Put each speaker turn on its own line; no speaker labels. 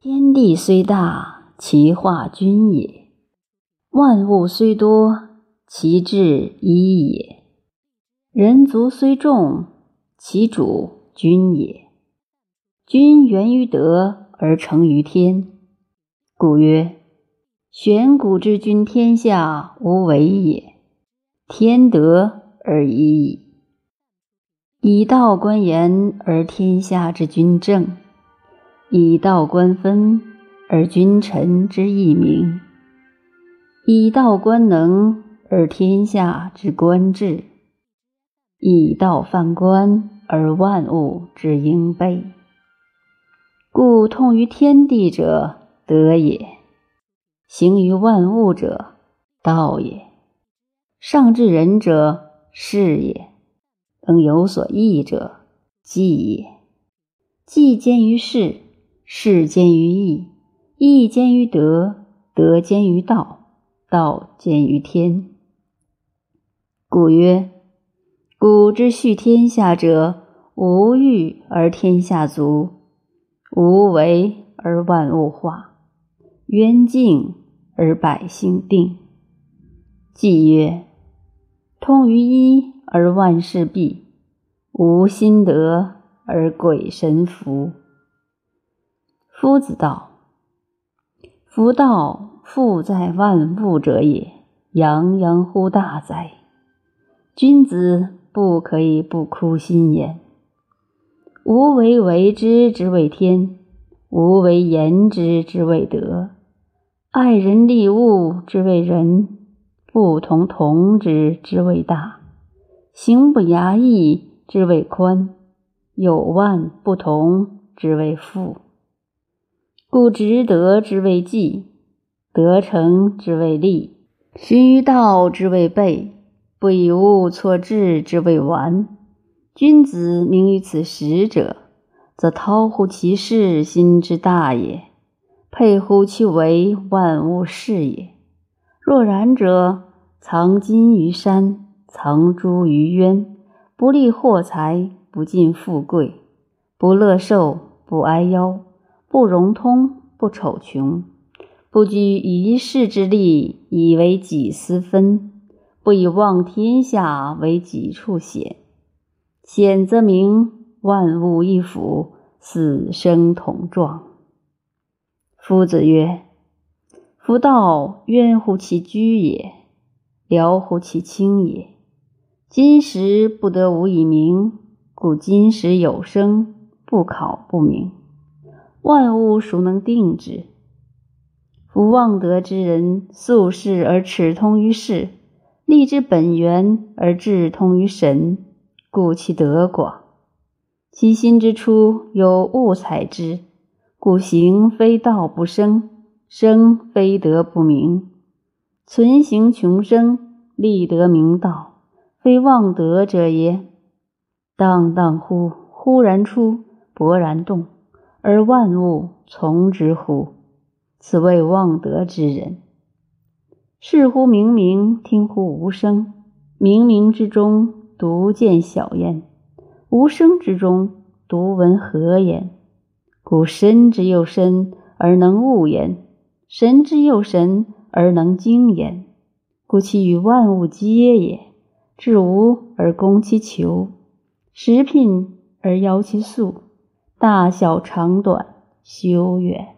天地虽大，其化均也；万物虽多，其志一也。人族虽众，其主君也。君源于德而成于天，故曰：玄古之君，天下无为也。天德而已矣。以道观言而天下之君正。以道观分而君臣之义明，以道观能而天下之官治，以道犯官而万物之应备。故通于天地者，德也；行于万物者，道也；上至人者，事也；能有所益者，计也。计兼于事。事兼于义，义兼于德，德兼于道，道兼于天。故曰：古之序天下者，无欲而天下足，无为而万物化，渊静而百姓定。既曰：通于一而万事毕，无心得而鬼神服。夫子道：“夫道，富在万物者也。洋洋乎大哉！君子不可以不哭心焉。无为为之，之谓天；无为言之，之谓德。爱人利物，之谓仁；不同同之，之谓大；行不衙役，之谓宽；有万不同，之谓富。”故执德之谓纪，得成之谓立，循于道之谓备，不以物错志之谓完。君子明于此时者，则韬乎其事，心之大也；佩乎其为，万物是也。若然者，藏金于山，藏珠于渊，不立货财，不尽富贵，不乐寿，不哀夭。不融通，不丑穷，不居一世之利以为己私分，不以望天下为己处显。显则明万物一府，死生同状。夫子曰：“夫道渊乎其居也，辽乎其清也。今时不得无以明，故今时有生，不考不明。”万物孰能定之？夫望德之人，素世而耻通于世，立之本源而志通于神，故其德广。其心之初有物采之，故行非道不生，生非德不明。存行穷生，立德明道，非望德者也。荡荡乎，忽然出，勃然动。而万物从之乎？此谓望德之人。视乎明明，听乎无声。冥冥之中，独见小焉；无声之中，独闻和焉。故深之又深而能悟焉，神之又神而能精焉。故其与万物皆也。至无而攻其求，食品而邀其素。大小长短，修远。